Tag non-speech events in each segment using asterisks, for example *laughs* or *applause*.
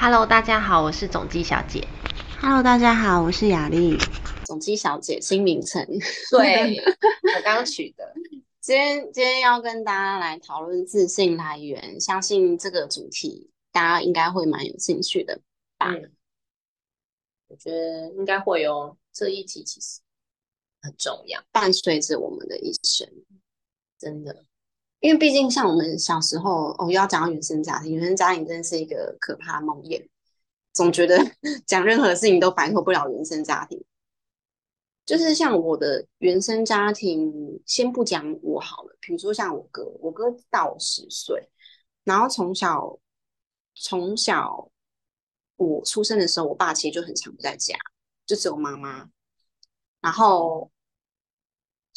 Hello，大家好，我是总机小姐。Hello，大家好，我是雅丽。总机小姐新名称，*laughs* 对我刚取的。今天今天要跟大家来讨论自信来源，相信这个主题大家应该会蛮有兴趣的吧？我觉得应该会哦。这一集其实很重要，伴随着我们的一生，真的。因为毕竟像我们小时候，哦，又要讲到原生家庭，原生家庭真的是一个可怕梦魇，总觉得 *laughs* 讲任何事情都摆脱不了原生家庭。就是像我的原生家庭，先不讲我好了，比如说像我哥，我哥大我十岁，然后从小从小我出生的时候，我爸其实就很常不在家，就只有妈妈，然后。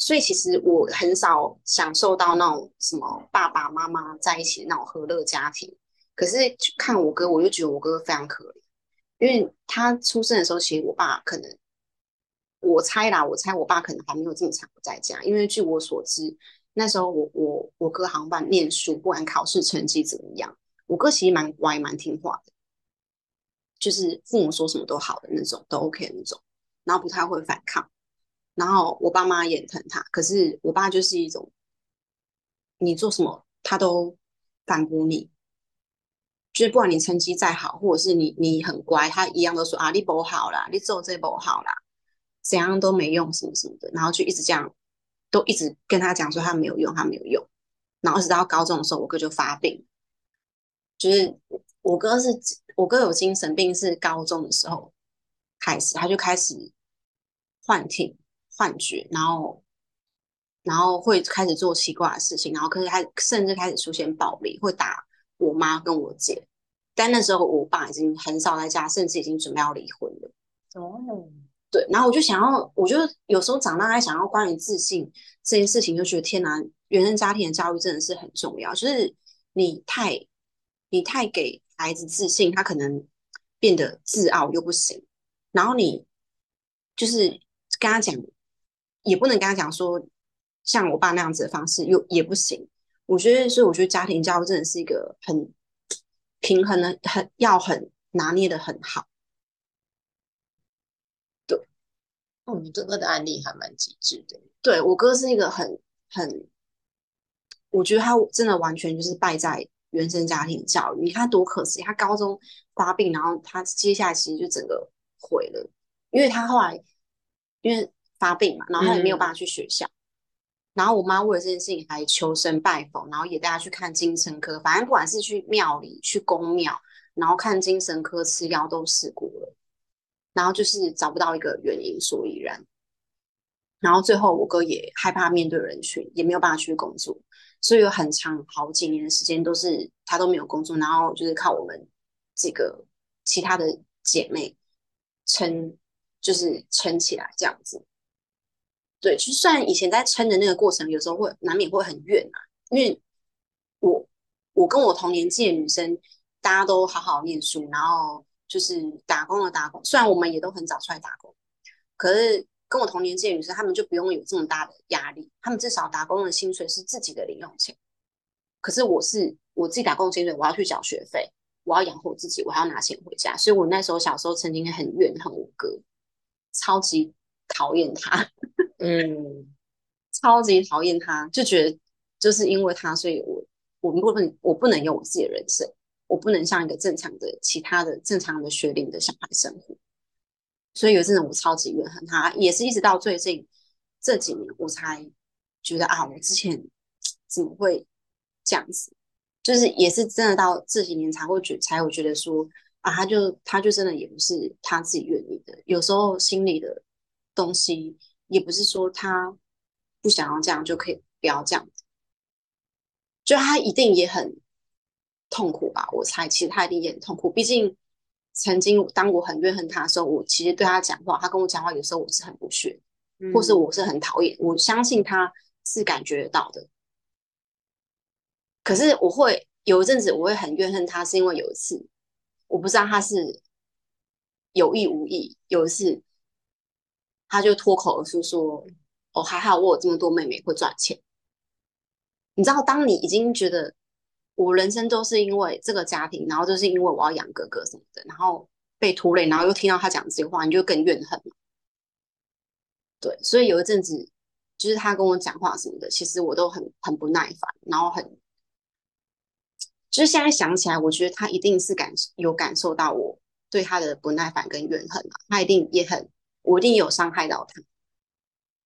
所以其实我很少享受到那种什么爸爸妈妈在一起那种和乐家庭。可是看我哥，我就觉得我哥非常可怜，因为他出生的时候，其实我爸可能，我猜啦，我猜我爸可能还没有这么长不在家。因为据我所知，那时候我我我哥航班念书，不管考试成绩怎么样，我哥其实蛮乖蛮听话的，就是父母说什么都好的那种，都 OK 那种，然后不太会反抗。然后我爸妈也疼他，可是我爸就是一种，你做什么他都反驳你，就是不管你成绩再好，或者是你你很乖，他一样都说啊你不好啦，你做这不好啦，怎样都没用什么什么的，然后就一直这样，都一直跟他讲说他没有用，他没有用，然后直到高中的时候，我哥就发病，就是我哥是我哥有精神病是高中的时候开始，他就开始幻听。幻觉，然后，然后会开始做奇怪的事情，然后可是还甚至开始出现暴力，会打我妈跟我姐。但那时候我爸已经很少在家，甚至已经准备要离婚了。哦，对，然后我就想要，我就有时候长大还想要关于自信这件事情，就觉得天哪，原生家庭的教育真的是很重要。就是你太你太给孩子自信，他可能变得自傲又不行。然后你就是跟他讲。也不能跟他讲说像我爸那样子的方式，又也不行。我觉得，所以我觉得家庭教育真的是一个很平衡的，很要很拿捏的很好。对，哦，你哥哥的案例还蛮极致的。对我哥是一个很很，我觉得他真的完全就是败在原生家庭教育。你看多可惜，他高中发病，然后他接下来其实就整个毁了，因为他后来因为。发病嘛，然后他也没有办法去学校，然后我妈为了这件事情还求神拜佛，然后也带他去看精神科，反正不管是去庙里、去公庙，然后看精神科吃药都试过了，然后就是找不到一个原因所以然，然后最后我哥也害怕面对人群，也没有办法去工作，所以有很长好几年的时间都是他都没有工作，然后就是靠我们几个其他的姐妹撑，就是撑起来这样子。对，就算以前在撑的那个过程，有时候会难免会很怨啊，因为我我跟我同年纪的女生，大家都好好念书，然后就是打工的打工，虽然我们也都很早出来打工，可是跟我同年纪的女生，她们就不用有这么大的压力，她们至少打工的薪水是自己的零用钱，可是我是我自己打工薪水，我要去缴学费，我要养活自己，我还要拿钱回家，所以我那时候小时候曾经很怨恨我哥，超级讨厌他。*laughs* 嗯，超级讨厌他，就觉得就是因为他，所以我我们不能，我不能有我自己的人生，我不能像一个正常的其他的正常的学龄的小孩生活。所以有阵子我超级怨恨他，也是一直到最近这几年，我才觉得啊，我之前怎么会这样子？就是也是真的到这几年才会觉，才会觉得说啊，他就他就真的也不是他自己愿意的，有时候心里的东西。也不是说他不想要这样就可以不要这样子，就他一定也很痛苦吧？我猜，其实他一定也很痛苦。毕竟曾经当我很怨恨他的时候，我其实对他讲话，他跟我讲话，有时候我是很不屑，或是我是很讨厌。我相信他是感觉得到的。可是我会有一阵子，我会很怨恨他，是因为有一次我不知道他是有意无意，有一次。他就脱口而出说：“哦，还好我有这么多妹妹会赚钱。”你知道，当你已经觉得我人生都是因为这个家庭，然后就是因为我要养哥哥什么的，然后被拖累，然后又听到他讲这些话，你就更怨恨嘛。对，所以有一阵子，就是他跟我讲话什么的，其实我都很很不耐烦，然后很，就是现在想起来，我觉得他一定是感有感受到我对他的不耐烦跟怨恨啊，他一定也很，我一定有伤害到他，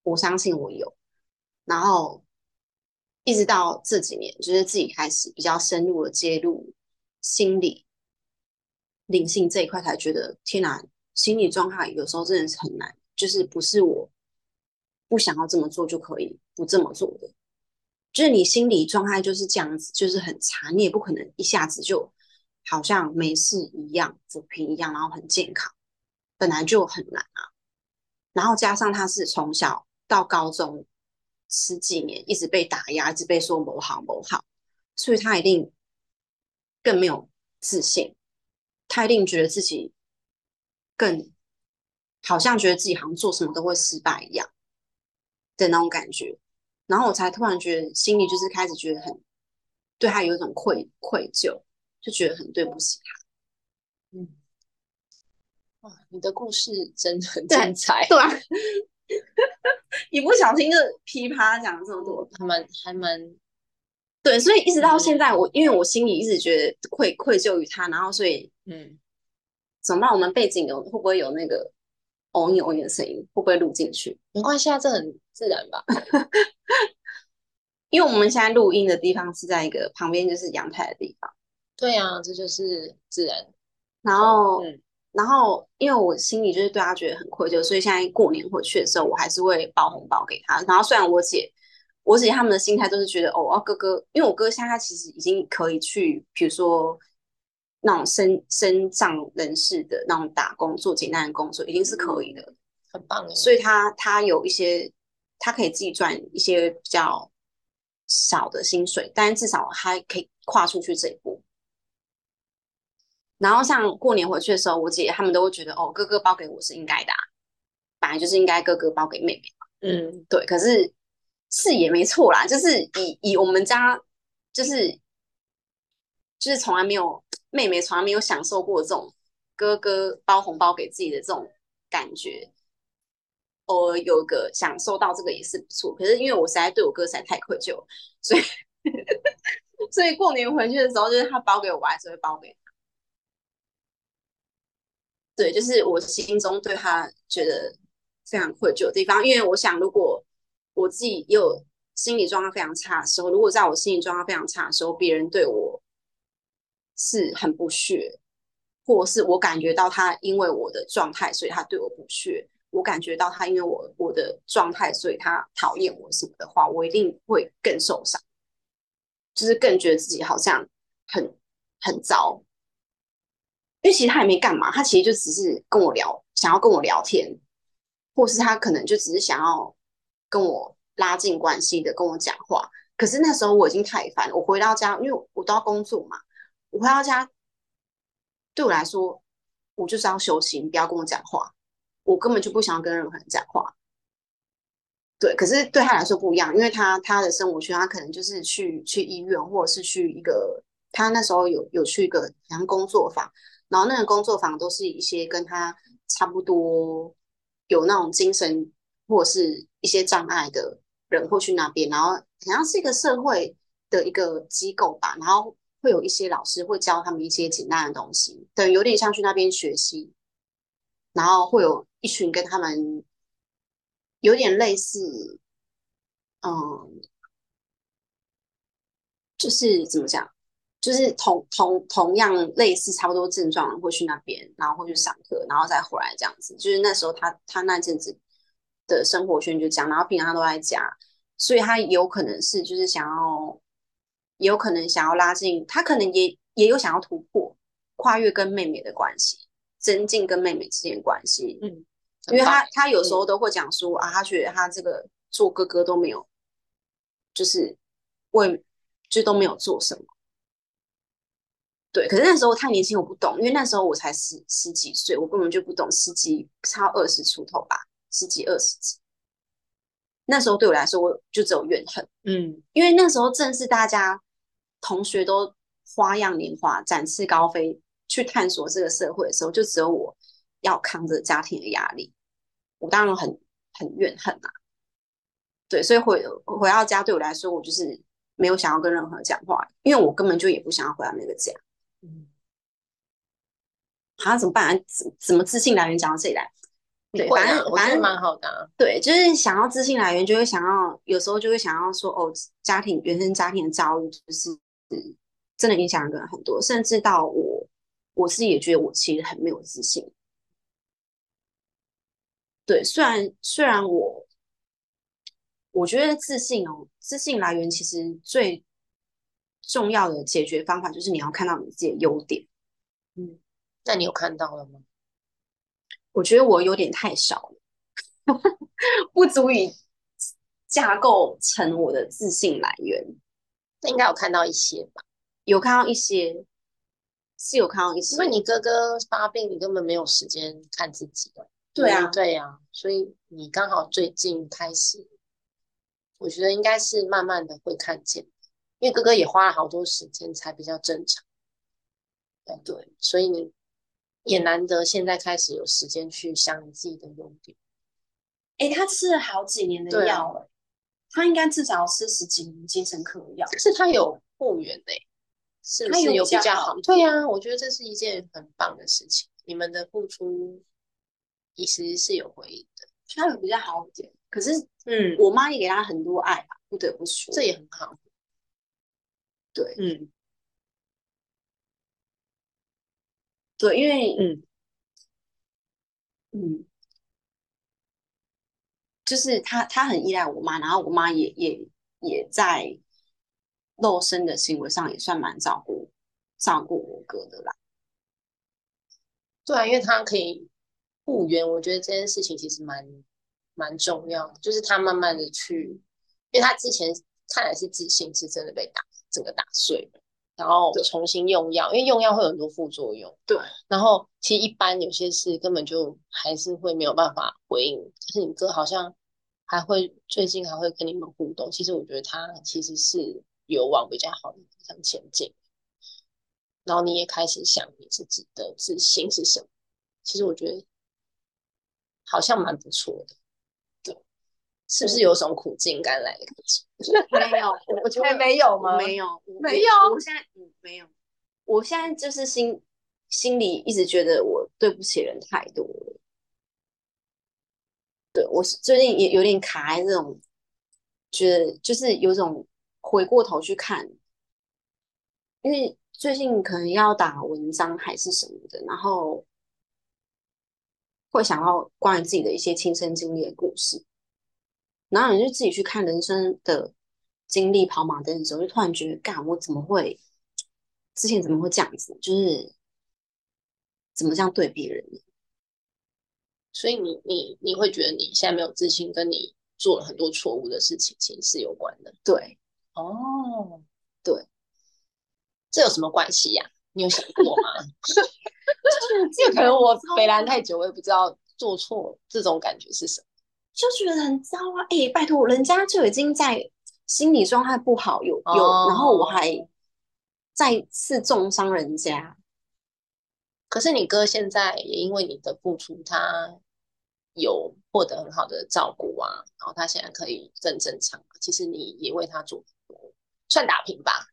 我相信我有，然后。一直到这几年，就是自己开始比较深入的介入心理、灵性这一块，才觉得天哪，心理状态有时候真的是很难，就是不是我不想要这么做就可以不这么做的，就是你心理状态就是这样子，就是很差，你也不可能一下子就好像没事一样、抚平一样，然后很健康，本来就很难啊。然后加上他是从小到高中。十几年一直被打压，一直被说某好某好，所以他一定更没有自信，他一定觉得自己更好像觉得自己好像做什么都会失败一样的那种感觉，然后我才突然觉得心里就是开始觉得很对他有一种愧愧疚，就觉得很对不起他。嗯，你的故事真的很精彩，*laughs* 对啊。*laughs* 一不小心就噼啪讲了这么多，还蛮还蛮对，所以一直到现在，我因为我心里一直觉得愧愧疚于他，然后所以嗯，怎么办？我们背景有会不会有那个哦一哦一的声音？会不会录进去？没关系啊，这很自然吧？*laughs* 因为我们现在录音的地方是在一个旁边就是阳台的地方。对啊，这就是自然。然后嗯。然后，因为我心里就是对他觉得很愧疚，所以现在过年回去的时候，我还是会包红包给他。然后，虽然我姐、我姐他们的心态都是觉得，哦，哥哥，因为我哥现在他其实已经可以去，比如说那种身身障人士的那种打工做简单的工作，已经是可以的，很棒。所以他他有一些，他可以自己赚一些比较少的薪水，但是至少他可以跨出去这一步。然后像过年回去的时候，我姐他们都会觉得哦，哥哥包给我是应该的，啊本来就是应该哥哥包给妹妹嘛。嗯，对。可是是也没错啦，就是以以我们家就是就是从来没有妹妹从来没有享受过这种哥哥包红包给自己的这种感觉，偶尔有个享受到这个也是不错。可是因为我实在对我哥实在太愧疚，所以 *laughs* 所以过年回去的时候，就是他包给我，我还是会包给。对，就是我心中对他觉得非常愧疚的地方，因为我想，如果我自己有心理状态非常差的时候，如果在我心理状态非常差的时候，别人对我是很不屑，或是我感觉到他因为我的状态，所以他对我不屑，我感觉到他因为我我的状态，所以他讨厌我什么的话，我一定会更受伤，就是更觉得自己好像很很糟。因为其实他也没干嘛，他其实就只是跟我聊，想要跟我聊天，或是他可能就只是想要跟我拉近关系的跟我讲话。可是那时候我已经太烦，我回到家，因为我都要工作嘛，我回到家对我来说，我就是要休息，你不要跟我讲话，我根本就不想要跟任何人讲话。对，可是对他来说不一样，因为他他的生活圈，他可能就是去去医院，或者是去一个他那时候有有去一个好像工作坊。然后那个工作坊都是一些跟他差不多有那种精神或者是一些障碍的人会去那边，然后好像是一个社会的一个机构吧，然后会有一些老师会教他们一些简单的东西，等有点像去那边学习，然后会有一群跟他们有点类似，嗯，就是怎么讲？就是同同同样类似差不多症状会去那边，然后会去上课，然后再回来这样子。就是那时候他他那阵子的生活圈就这样，然后平常他都在家，所以他有可能是就是想要，也有可能想要拉近，他可能也也有想要突破跨越跟妹妹的关系，增进跟妹妹之间关系。嗯，因为他他有时候都会讲说啊，他觉得他这个做哥哥都没有，就是为就都没有做什么。对，可是那时候太年轻，我不懂，因为那时候我才十十几岁，我根本就不懂，十几差二十出头吧，十几二十几。那时候对我来说，我就只有怨恨，嗯，因为那时候正是大家同学都花样年华、展翅高飞去探索这个社会的时候，就只有我要扛着家庭的压力，我当然很很怨恨啊。对，所以回回到家对我来说，我就是没有想要跟任何人讲话，因为我根本就也不想要回到那个家。嗯，好、怎么办、啊？怎怎么自信来源讲到这里来？对，反正反正蛮好的啊。对，就是想要自信来源，就会想要有时候就会想要说，哦，家庭原生家庭的遭遇就是嗯真的影响一个人很多，甚至到我我自己也觉得我其实很没有自信。对，虽然虽然我我觉得自信哦，自信来源其实最重要的解决方法就是你要看到你自己的优点。嗯，那你有看到了吗？我觉得我有点太少了，*laughs* 不足以架构成我的自信来源。那应该有看到一些吧，有看到一些，是有看到一些，因为你哥哥发病，你根本没有时间看自己的。对啊嗯对啊，所以你刚好最近开始，我觉得应该是慢慢的会看见，因为哥哥也花了好多时间才比较正常。对对，所以你也难得现在开始有时间去想你自己的优点。哎、他吃了好几年的药了，他应该至少吃十几年精神科的药。可是他有复原呢、是不是有比较好比较好？对呀、我觉得这是一件很棒的事情。你们的付出其实是有回应的，他有比较好一点，可是嗯，我妈也给他很多爱吧，不得不说，这也很好。对。嗯。对，因为嗯。嗯，就是他他很依赖我妈，然后我妈也也也在肉身的行为上也算蛮照顾照顾我哥的啦。对啊，因为他可以复原，我觉得这件事情其实蛮蛮重要的，就是他慢慢的去，因为他之前看来是自信是真的被打整个打碎，然后重新用药，因为用药会有很多副作用，对，然后其实一般有些事根本就还是会没有办法回应，可是你哥好像还会最近还会跟你们互动，其实我觉得他其实是有往比较好的方向前进。然后你也开始想你自己的自信是什么。其实我觉得好像蛮不错的，对，是不是有种苦尽甘来的？感觉？没有，我 *laughs* 我觉得没有吗？没有，我没有？我现在嗯没有，我现在就是心心里一直觉得我对不起人太多了。对我是最近也有点卡在这种，觉得就是有种回过头去看，因为最近可能要打文章还是什么的，然后会想要关于自己的一些亲身经历的故事，然后你就自己去看人生的经历跑马灯的时候，就突然觉得，干，我怎么会之前怎么会这样子？就是怎么这样对别人呢？所以你你你会觉得你现在没有自信，跟你做了很多错误的事情，其实是有关的。对，哦，对，这有什么关系呀、你有想过吗？*laughs* 这可能我北兰太久，我也不知道做错这种感觉是什么。就觉得很糟啊！哎、拜托，人家就已经在心理状态不好，有有，哦然后我还再次重伤人家，可是你哥现在也因为你的付出，他有获得很好的照顾啊，然后他现在可以更正常。其实你也为他做算打平吧。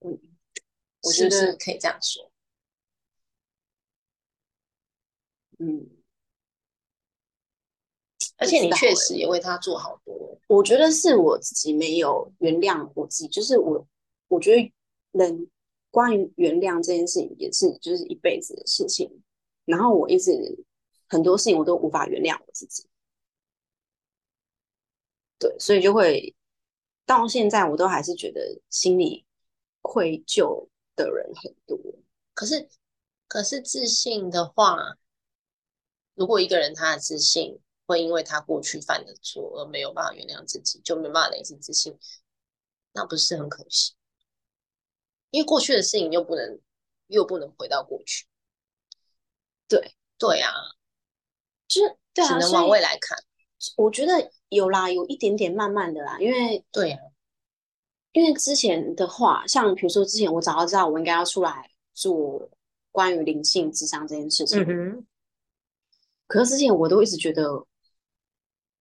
嗯，我觉得是不是可以这样说。嗯，而且你确实也为他做好多。我觉得是我自己没有原谅我自己，就是我，我觉得人关于原谅这件事情也是就是一辈子的事情，然后我一直很多事情我都无法原谅我自己，对，所以就会到现在我都还是觉得心里愧疚的人很多，可是，可是自信的话，如果一个人他的自信会因为他过去犯的错而没有办法原谅自己，就没办法累积自信，那不是很可惜？因为过去的事情又不能又不能回到过去。对对啊，就是对啊，只能往未来看。我觉得有啦，有一点点慢慢的啦，因为对啊，因为之前的话，像比如说之前我早就知道我应该要出来做关于灵性智商这件事情，嗯，可是之前我都一直觉得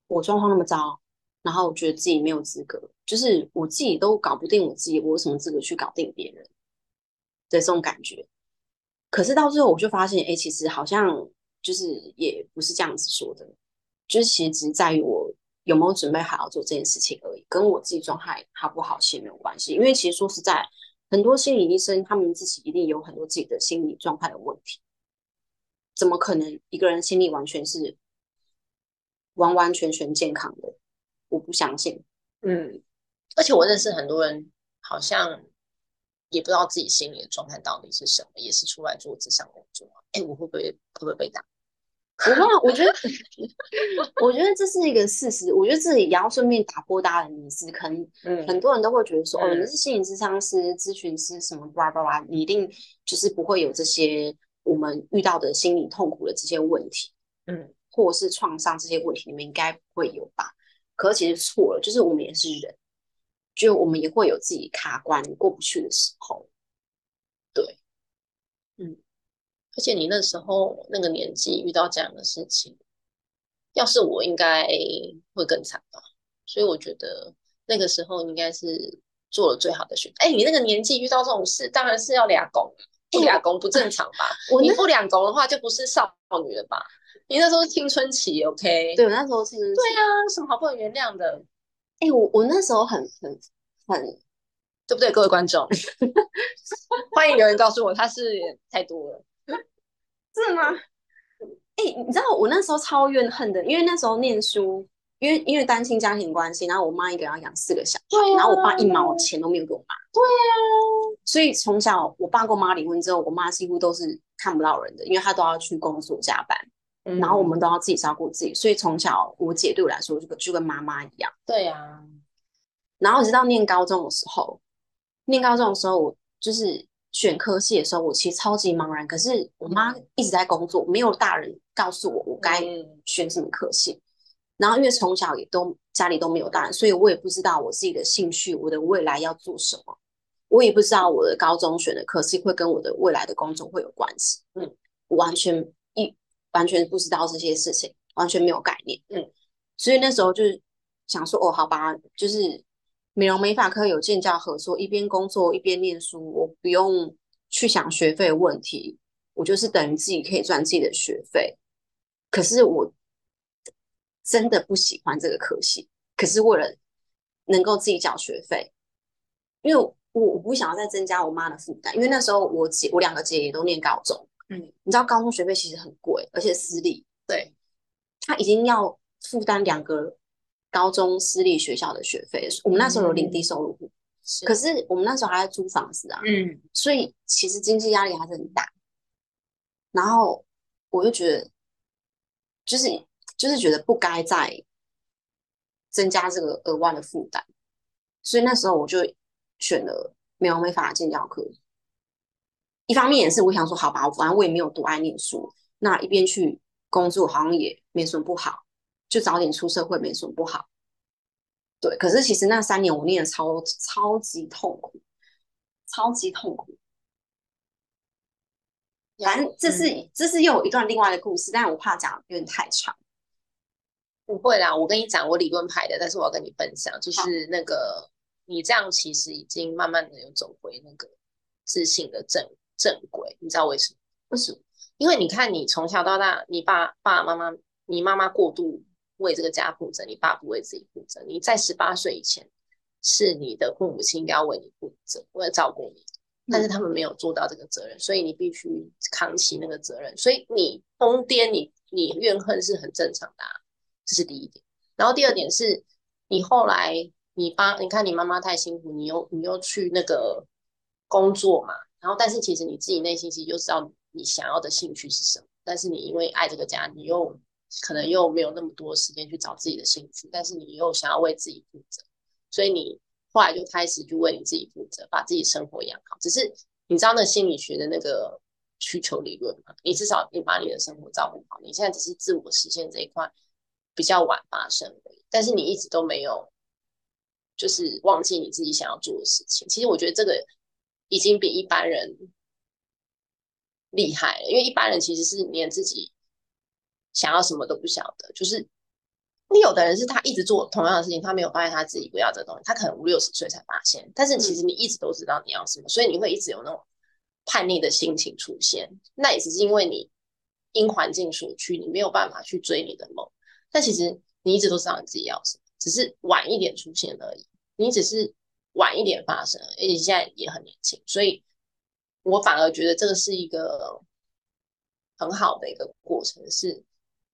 我状况那么糟，然后我觉得自己没有资格，就是我自己都搞不定我自己，我有什么资格去搞定别人的这种感觉？可是到最后我就发现，哎，其实好像就是也不是这样子说的，就是其实只在于我有没有准备好要做这件事情而已，跟我自己状态好不好其实没有关系。因为其实说实在，很多心理医生他们自己一定有很多自己的心理状态的问题，怎么可能一个人心理完全是完完全全健康的？我不相信。嗯，而且我认识很多人，好像也不知道自己心里的状态到底是什么，也是出来做这项工作。哎，我会不会会不会被打？我忘了，我觉得，*laughs* 我觉得这是一个事实。我觉得自己也要顺便打破大家的迷思，可能嗯很多人都会觉得说，哦，嗯你是心理咨商师、咨询师什么叭叭叭，你一定就是不会有这些我们遇到的心理痛苦的这些问题，嗯或是创伤这些问题，你们应该不会有吧？可是其实错了，就是我们也是人，就我们也会有自己卡关过不去的时候。对，嗯而且你那时候那个年纪遇到这样的事情，要是我应该会更惨吧。所以我觉得那个时候应该是做了最好的选择。哎，你那个年纪遇到这种事，当然是要俩拱，不俩拱不正常吧？我你不两拱的话，就不是少女了吧？你那时候是青春期，OK？对我那时候青春期对啊，什么好不能原谅的，哎、我我那时候很很很对不对？各位观众，*laughs* 欢迎留言告诉我，他是太多了。*laughs* 是吗？哎、你知道我那时候超怨恨的，因为那时候念书，因为因为单亲家庭关系，然后我妈一个人要养四个小孩，啊然后我爸一毛钱都没有给我妈，对啊，所以从小我爸跟我妈离婚之后，我妈几乎都是看不到人的，因为她都要去工作加班，嗯然后我们都要自己照顾自己，所以从小我姐对我来说就跟就跟妈妈一样。对啊，然后直到念高中的时候，念高中的时候，我就是选科系的时候，我其实超级茫然。可是我妈一直在工作，没有大人告诉我我该嗯选什么科系。然后因为从小也都家里都没有大人，所以我也不知道我自己的兴趣，我的未来要做什么。我也不知道我的高中选的科系会跟我的未来的工作会有关系。嗯，我完全一完全不知道这些事情，完全没有概念。嗯，所以那时候就是想说，哦，好吧，就是美容美发科有建教合作，一边工作一边念书，我不用去想学费的问题，我就是等于自己可以赚自己的学费。可是我真的不喜欢这个科系，可是为了能够自己缴学费，因为我我不想要再增加我妈的负担，因为那时候我姐我两个姐也都念高中，嗯，你知道高中学费其实很贵，而且私立，对，他已经要负担两个高中私立学校的学费，我们那时候有领低收入户，是可是我们那时候还在租房子啊，嗯所以其实经济压力还是很大。然后我就觉得，就是就是觉得不该再增加这个额外的负担，所以那时候我就选了美容美发的建教课。一方面也是我想说，好吧，反正我也没有多爱念书，那一边去工作好像也没什么不好，就早点出社会没什么不好。对，可是其实那三年我念的超超级痛苦，超级痛苦。反正这是、嗯这是又有一段另外的故事，但是我怕讲有点太长。不会啦，我跟你讲，我理论派的，但是我要跟你分享，就是那个你这样其实已经慢慢的有走回那个自信的正正轨，你知道为什么？为什么？因为你看你从小到大，你爸爸妈妈，你妈妈过度为这个家负责，你爸不为自己负责。你在十八岁以前，是你的父母亲应该要为你负责，为了照顾你，但是他们没有做到这个责任，所以你必须扛起那个责任。所以你疯癫，你你怨恨是很正常的、啊，这是第一点。然后第二点是，你后来你爸，你看你妈妈太辛苦，你又你又去那个工作嘛，然后但是其实你自己内心其实就知道你想要的兴趣是什么，但是你因为爱这个家，你又可能又没有那么多时间去找自己的兴趣，但是你又想要为自己负责，所以你后来就开始去为你自己负责，把自己生活养好。只是你知道那心理学的那个需求理论吗？你至少你把你的生活照顾好，你现在只是自我实现这一块比较晚发生而已，但是你一直都没有就是忘记你自己想要做的事情。其实我觉得这个已经比一般人厉害了，因为一般人其实是连自己想要什么都不晓得。就是你有的人是他一直做同样的事情，他没有发现他自己不要这东西，他可能五六十岁才发现。但是其实你一直都知道你要什么，所以你会一直有那种叛逆的心情出现。那也只是因为你因环境所趋，你没有办法去追你的梦。但其实你一直都知道你自己要什么，只是晚一点出现而已。你只是晚一点发生，而且现在也很年轻，所以我反而觉得这个是一个很好的一个过程，是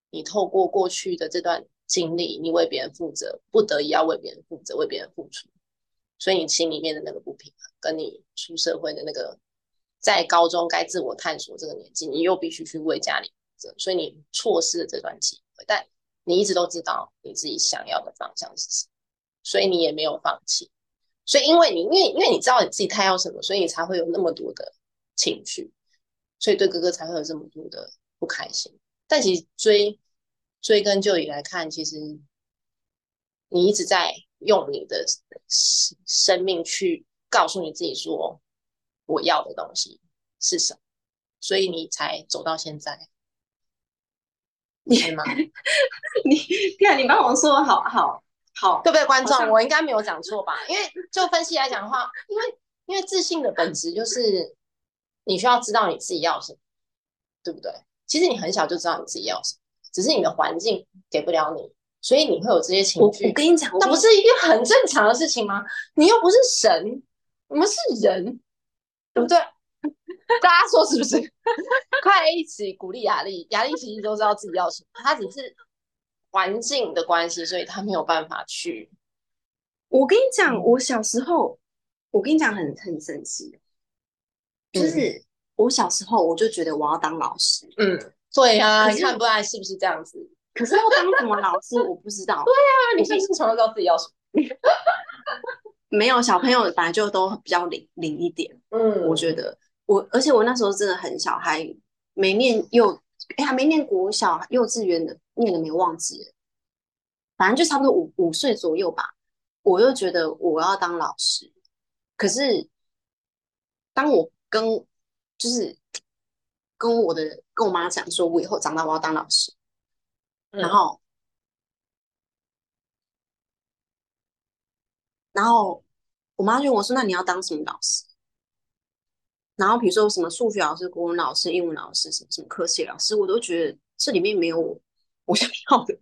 你透过过去的这段经历，你为别人负责，不得已要为别人负责，为别人付出，所以你心里面的那个不平衡，跟你出社会的那个在高中该自我探索这个年纪，你又必须去为家里负责，所以你错失了这段机会，但。你一直都知道你自己想要的方向是什么，所以你也没有放弃。所以因为你因为因为你知道你自己太要什么，所以你才会有那么多的情绪，所以对哥哥才会有这么多的不开心。但其实追追根究底来看，其实你一直在用你的生生命去告诉你自己说我要的东西是什么，所以你才走到现在。*laughs* 你吗？你看，你帮我说好好好，对不对？观众，我应该没有讲错吧？因为就分析来讲的话，因为因为自信的本质就是你需要知道你自己要什么，对不对？其实你很小就知道你自己要什么，只是你的环境给不了你，所以你会有这些情绪。我跟你讲，那不是一件很正常的事情吗？你又不是神，我们是人，对不对？*laughs* 大家说是不是？*laughs* 快一起鼓励雅丽，雅丽其实都知道自己要什么，她只是环境的关系，所以他没有办法去。我跟你讲，我小时候，我跟你讲很很神奇，就是我小时候我就觉得我要当老师。嗯，对啊，你看不来是不是这样子？可是要当什么老师，我不知道。*laughs* 对啊，你是不是从小知道自己要什么？*laughs* 没有，小朋友本来就都比较灵灵一点。嗯，我觉得。我而且我那时候真的很小，还没念幼，哎，还没念国小、幼稚园的，念了没忘记，反正就差不多五五岁左右吧。我又觉得我要当老师，可是当我跟就是跟我的跟我妈讲说，我以后长大我要当老师，然后然后我妈就问我说：“那你要当什么老师？”然后比如说什么数学老师、国文老师、英文老师、什么什么科学老师，我都觉得这里面没有我我想要的。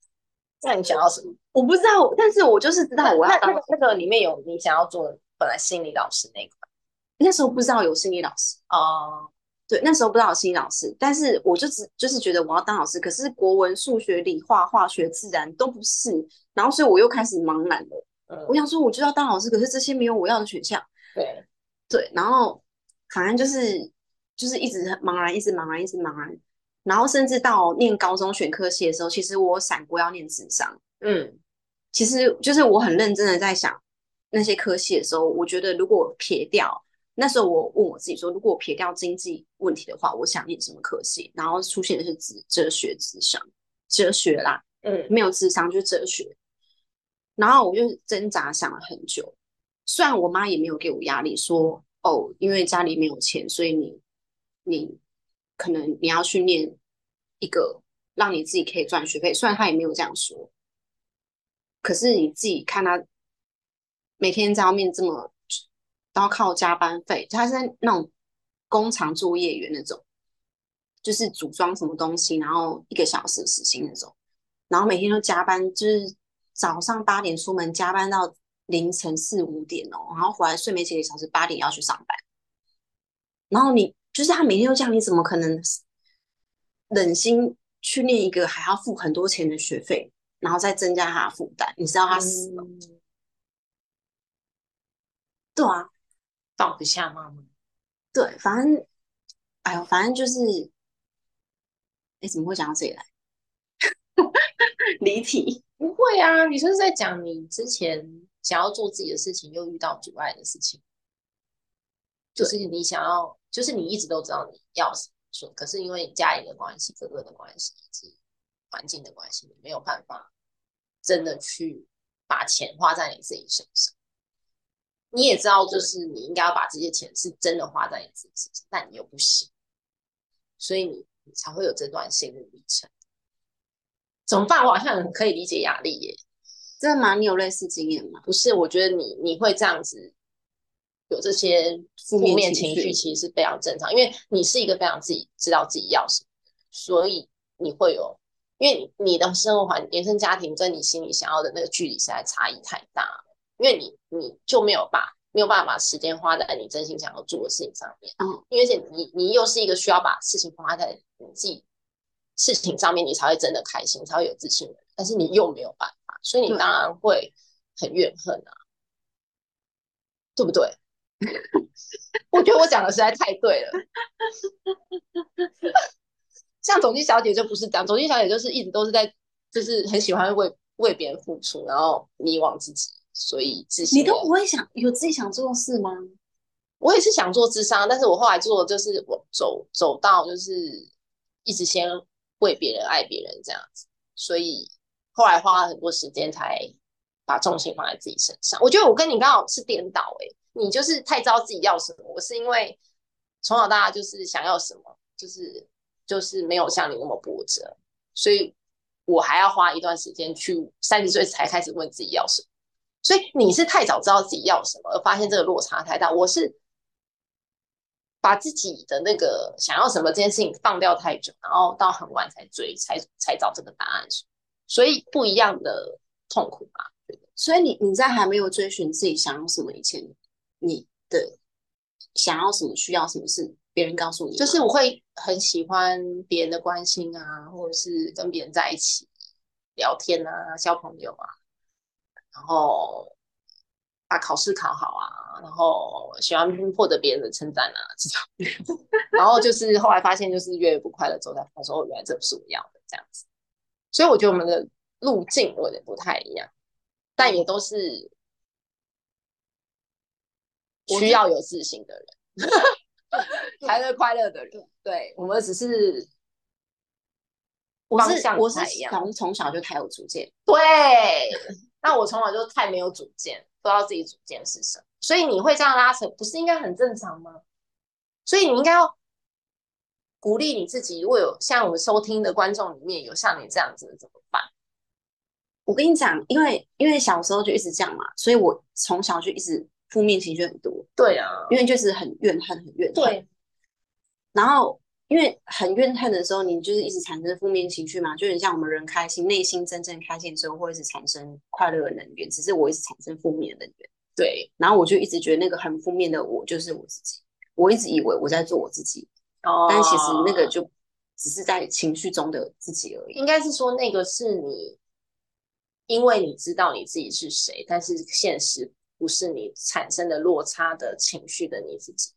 *laughs* 那你想要什么？我不知道，但是我就是知道我要当那个里面有你想要做的本来心理老师那一块。那时候不知道有心理老师哦，对，那时候不知道有心理老师，但是我就只就是觉得我要当老师，可是国文、数学、理化、化学、自然都不是，然后所以我又开始茫然了。嗯，我想说我就要当老师，可是这些没有我要的选项。对对，然后。反正就是就是一直茫然，一直茫然，一直茫然。然后甚至到念高中选科系的时候，其实我闪过要念智商。嗯，其实就是我很认真的在想那些科系的时候，我觉得如果撇掉那时候，我问我自己说，如果撇掉经济问题的话，我想念什么科系？然后出现的是哲哲学智商，哲学啦，嗯，没有智商就是哲学。然后我就挣扎想了很久，虽然我妈也没有给我压力说。哦，因为家里没有钱，所以你你可能你要训练一个让你自己可以赚学费。虽然他也没有这样说，可是你自己看他每天在外面这么都要靠加班费，他是那种工厂作业员那种，就是组装什么东西，然后一个小时时薪那种，然后每天都加班，就是早上八点出门，加班到。凌晨四五点哦，然后回来睡没几个小时，八点要去上班。然后你就是他每天都这样，你怎么可能忍心去念一个还要付很多钱的学费，然后再增加他的负担？你知道他死了？对啊，放不下妈妈。对，反正，哎呦，反正就是，哎，怎么会讲到这里来？*laughs* 离题？不会啊，你就是在讲你之前。想要做自己的事情，又遇到阻碍的事情，就是你想要，就是你一直都知道你要什么，可是因为家里的关系、哥哥的关系以及环境的关系，你没有办法真的去把钱花在你自己身上。你也知道，就是你应该要把这些钱是真的花在你自己身上，但你又不行，所以你你才会有这段心路历程。怎么办？我好像很可以理解压力耶。真的吗？你有类似经验吗？不是，我觉得你你会这样子有这些负面情绪，其实是非常正常，因为你是一个非常自己知道自己要什么，所以你会有，因为你你的生活环原生家庭跟你心里想要的那个距离实在差异太大了，因为你你就没有把没有办法把时间花在你真心想要做的事情上面，嗯，因为且你你又是一个需要把事情花在你自己事情上面，你才会真的开心，才会有自信的，但是你又没有办法。所以你当然会很怨恨啊，对不对？*laughs* 我觉得我讲的实在太对了。*laughs* 像总机小姐就不是这样，总机小姐就是一直都是在，就是很喜欢为为别人付出，然后迷惘自己，所以自信。你都不会想有自己想做的事吗？我也是想做智商，但是我后来做就是我走走到就是一直先为别人爱别人这样子，所以。后来花了很多时间才把重心放在自己身上。我觉得我跟你刚好是颠倒哎，你就是太知道自己要什么，我是因为从小到大就是想要什么，就是就是没有像你那么波折，所以我还要花一段时间去三十岁才开始问自己要什么。所以你是太早知道自己要什么，而发现这个落差太大。我是把自己的那个想要什么这件事情放掉太久，然后到很晚才追，才才找这个答案。所以不一样的痛苦吧。所以你你在还没有追寻自己想要什么以前，你的想要什么、需要什么是别人告诉你？就是我会很喜欢别人的关心啊，或者是跟别人在一起聊天啊，交朋友啊，然后把考试考好啊，然后喜欢获得别人的称赞啊这种。*laughs* 然后就是后来发现，就是越不快乐之后，才发现哦，原来这不是我要的这样子。所以我觉得我们的路径有点不太一样，但也都是需要有自信的人 *laughs* 才是快乐的人。对我们只是我是我是从从小就太有主见，对，*laughs* 那我从小就太没有主见，不知道自己主见是什么，所以你会这样拉扯，不是应该很正常吗？所以你应该要。鼓励你自己，如果有像我们收听的观众里面有像你这样子的怎么办？我跟你讲，因为因为小时候就一直这样嘛，所以我从小就一直负面情绪很多。对啊，因为就是很怨恨，很怨恨。对。然后因为很怨恨的时候，你就是一直产生负面情绪嘛，就很像我们人开心，内心真正开心的时候，会一直产生快乐的能源。只是我一直产生负面的能源。对。然后我就一直觉得那个很负面的我就是我自己，我一直以为我在做我自己。哦但其实那个就只是在情绪中的自己而已。应该是说，那个是你，因为你知道你自己是谁，但是现实不是你产生的落差的情绪的你自己。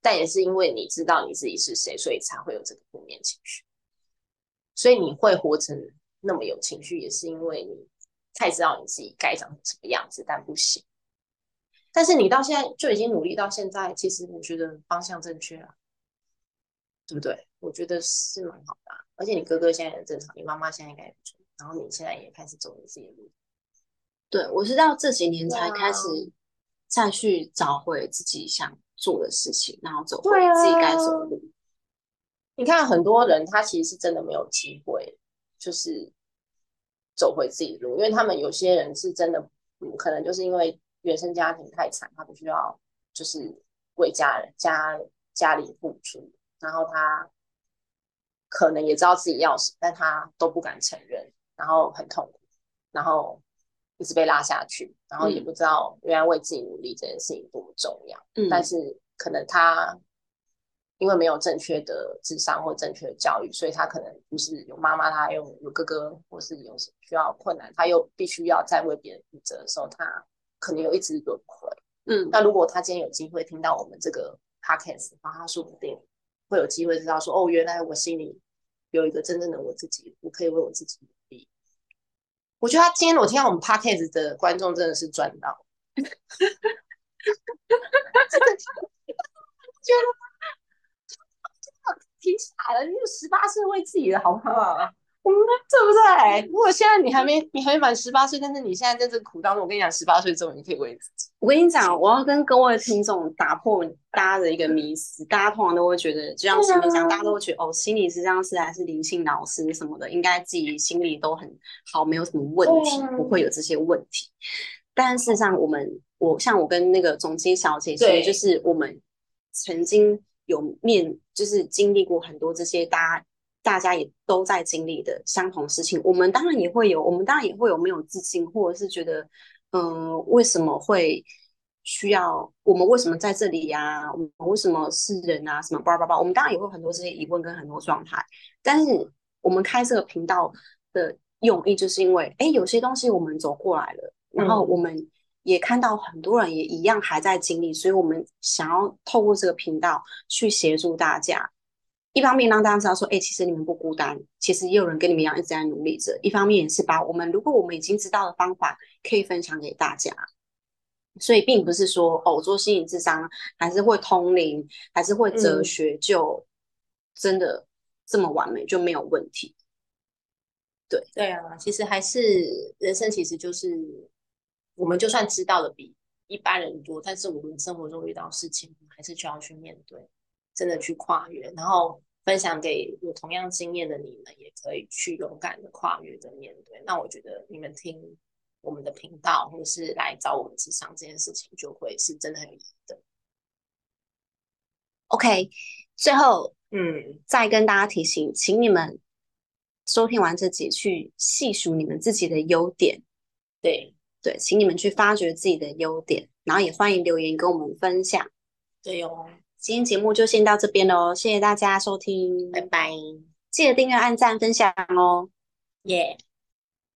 但也是因为你知道你自己是谁，所以才会有这个负面情绪。所以你会活成那么有情绪，也是因为你太知道你自己该长成什么样子，但不行。但是你到现在就已经努力到现在，其实我觉得方向正确了。对不对？我觉得是蛮好的，而且你哥哥现在很正常，你妈妈现在应该也不错，然后你现在也开始走你自己的路。对，我是到这几年才开始再去找回自己想做的事情，然后走回自己该走的路。你看很多人，他其实是真的没有机会，就是走回自己的路，因为他们有些人是真的，嗯，可能就是因为原生家庭太惨，他必须要就是为家人家家里付出。然后他可能也知道自己要什么，但他都不敢承认，然后很痛苦，然后一直被拉下去，然后也不知道原来为自己努力这件事情多么重要。嗯，但是可能他因为没有正确的智商或正确的教育，所以他可能不是有妈妈，他有有哥哥，或是有需要困难，他又必须要在为别人负责的时候，他可能有一直轮回。嗯，那如果他今天有机会听到我们这个 podcast，那他说不定。会有机会知道说哦，原来我心里有一个真正的我自己，我可以为我自己。我觉得他今天我听到我们 podcast 的观众真的是赚到，*laughs* 觉得挺傻的，你有十八岁为自己的好不好？*laughs* 对不对？如果现在你还没你还没满十八岁，但是你现在在这个苦当中，我跟你讲，十八岁之后你可以为自己。我跟你讲，我要跟各位听众打破大家的一个迷思，大家通常都会觉得，就像心理讲，大家都会觉得哦，心理咨商师还是灵性老师什么的，应该自己心里都很好，没有什么问题，不会有这些问题。但事实上，我们我像我跟那个总经小姐，其实就是我们曾经有面，就是经历过很多这些大家大家也都在经历的相同事情。我们当然也会有，我们当然也会有没有自信，或者是觉得。嗯，为什么会需要我们？为什么在这里呀？我们为什么是人啊？什么叭叭叭？我们当然也会很多这些疑问跟很多状态。但是我们开这个频道的用意，就是因为，哎，有些东西我们走过来了，然后我们也看到很多人也一样还在经历，所以我们想要透过这个频道去协助大家。一方面让大家知道说，哎，其实你们不孤单，其实也有人跟你们一样一直在努力着。一方面也是把我们，如果我们已经知道的方法，可以分享给大家。所以并不是说，哦，做心理智商还是会通灵，还是会哲学，就真的这么完美就没有问题。对对啊，其实还是人生，其实就是我们就算知道的比一般人多，但是我们生活中遇到事情，还是需要去面对。真的去跨越，然后分享给有同样经验的你们，也可以去勇敢的跨越的面对。那我觉得你们听我们的频道，或者是来找我们智商这件事情，就会是真的很有意义的。OK，最后，嗯，再跟大家提醒，请你们收听完这集，去细数你们自己的优点。对对，请你们去发掘自己的优点，然后也欢迎留言跟我们分享。对哦。今天节目就先到这边喽，谢谢大家收听，拜拜！记得订阅、按赞、分享哦，耶！